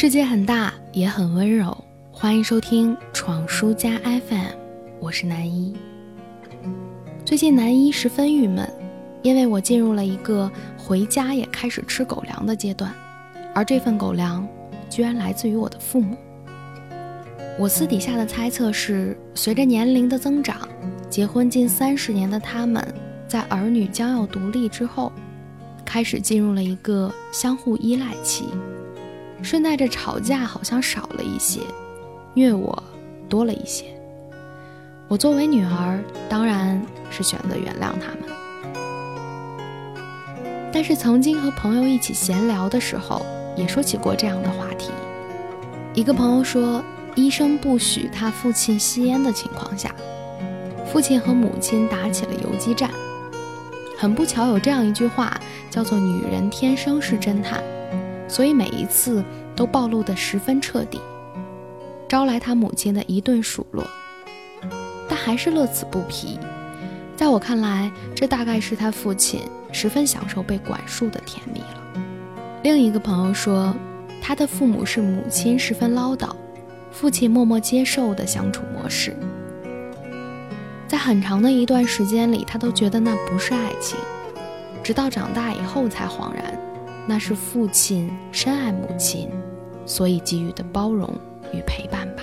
世界很大，也很温柔。欢迎收听闯书家 FM，我是南一。最近南一十分郁闷，因为我进入了一个回家也开始吃狗粮的阶段，而这份狗粮居然来自于我的父母。我私底下的猜测是，随着年龄的增长，结婚近三十年的他们，在儿女将要独立之后，开始进入了一个相互依赖期。顺带着吵架好像少了一些，虐我多了一些。我作为女儿，当然是选择原谅他们。但是曾经和朋友一起闲聊的时候，也说起过这样的话题。一个朋友说，医生不许他父亲吸烟的情况下，父亲和母亲打起了游击战。很不巧，有这样一句话，叫做“女人天生是侦探”。所以每一次都暴露得十分彻底，招来他母亲的一顿数落，但还是乐此不疲。在我看来，这大概是他父亲十分享受被管束的甜蜜了。另一个朋友说，他的父母是母亲十分唠叨，父亲默默接受的相处模式。在很长的一段时间里，他都觉得那不是爱情，直到长大以后才恍然。那是父亲深爱母亲，所以给予的包容与陪伴吧。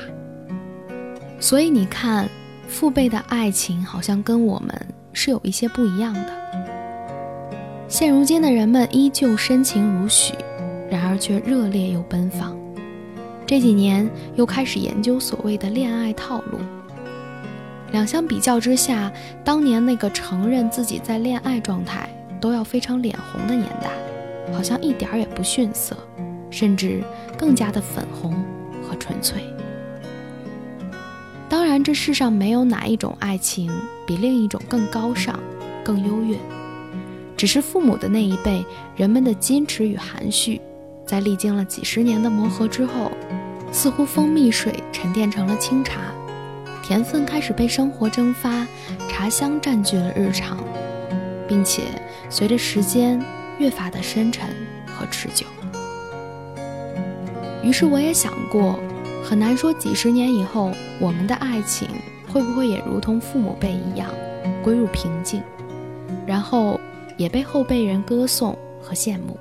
所以你看，父辈的爱情好像跟我们是有一些不一样的。现如今的人们依旧深情如许，然而却热烈又奔放。这几年又开始研究所谓的恋爱套路。两相比较之下，当年那个承认自己在恋爱状态都要非常脸红的年代。好像一点儿也不逊色，甚至更加的粉红和纯粹。当然，这世上没有哪一种爱情比另一种更高尚、更优越。只是父母的那一辈，人们的矜持与含蓄，在历经了几十年的磨合之后，似乎蜂蜜水沉淀成了清茶，甜分开始被生活蒸发，茶香占据了日常，并且随着时间。越发的深沉和持久。于是我也想过，很难说几十年以后，我们的爱情会不会也如同父母辈一样，归入平静，然后也被后辈人歌颂和羡慕。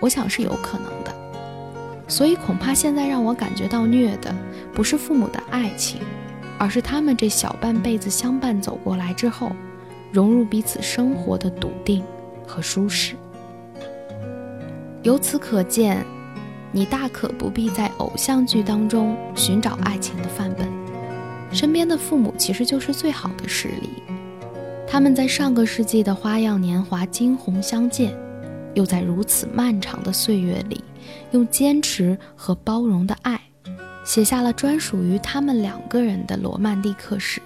我想是有可能的。所以恐怕现在让我感觉到虐的，不是父母的爱情，而是他们这小半辈子相伴走过来之后，融入彼此生活的笃定。和舒适。由此可见，你大可不必在偶像剧当中寻找爱情的范本，身边的父母其实就是最好的实例。他们在上个世纪的花样年华惊鸿相见，又在如此漫长的岁月里，用坚持和包容的爱，写下了专属于他们两个人的罗曼蒂克史，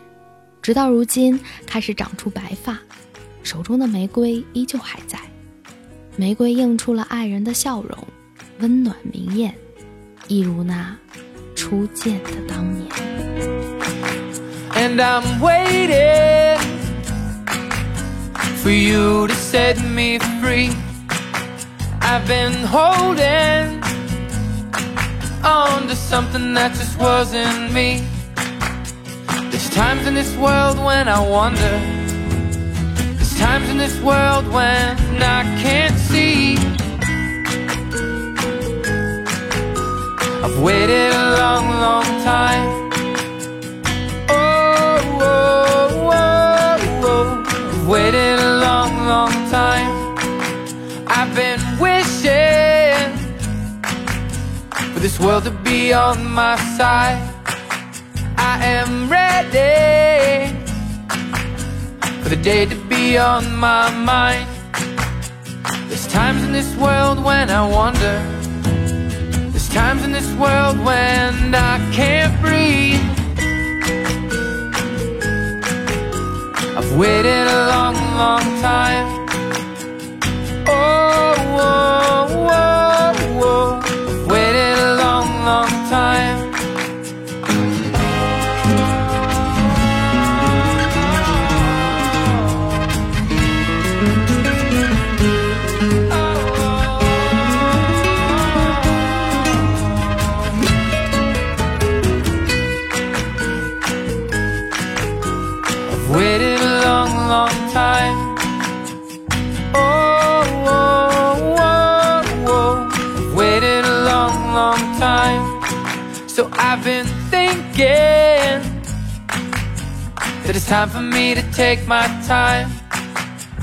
直到如今开始长出白发。手中的玫瑰依旧还在，玫瑰映出了爱人的笑容，温暖明艳，一如那初见的当年。And I'm waiting for you to set me free. I've been holding on to something that just wasn't me. There's times in this world when I wonder this world when I can't see. I've waited a long, long time. Oh, oh, oh, oh. I've waited a long, long time. I've been wishing For this world to be on my side. I am ready the day to be on my mind. There's times in this world when I wonder. There's times in this world when I can't breathe. I've waited a long, long time long time. Oh, oh, oh, oh, I've waited a long, long time. So I've been thinking that it's time for me to take my time.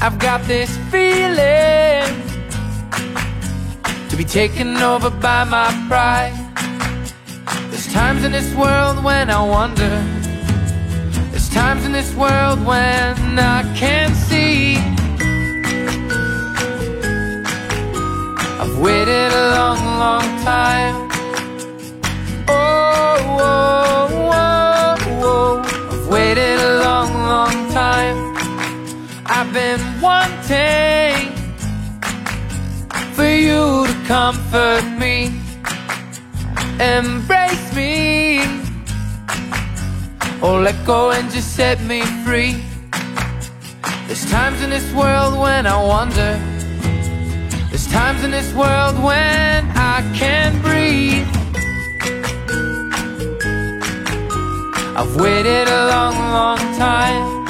I've got this feeling to be taken over by my pride. There's times in this world when I wonder. Times in this world when I can't see. I've waited a long, long time. Oh, oh, oh, oh, oh. I've waited a long, long time. I've been wanting for you to comfort me, embrace me, or let go and just set me free. There's times in this world when I wonder. There's times in this world when I can't breathe. I've waited a long, long time.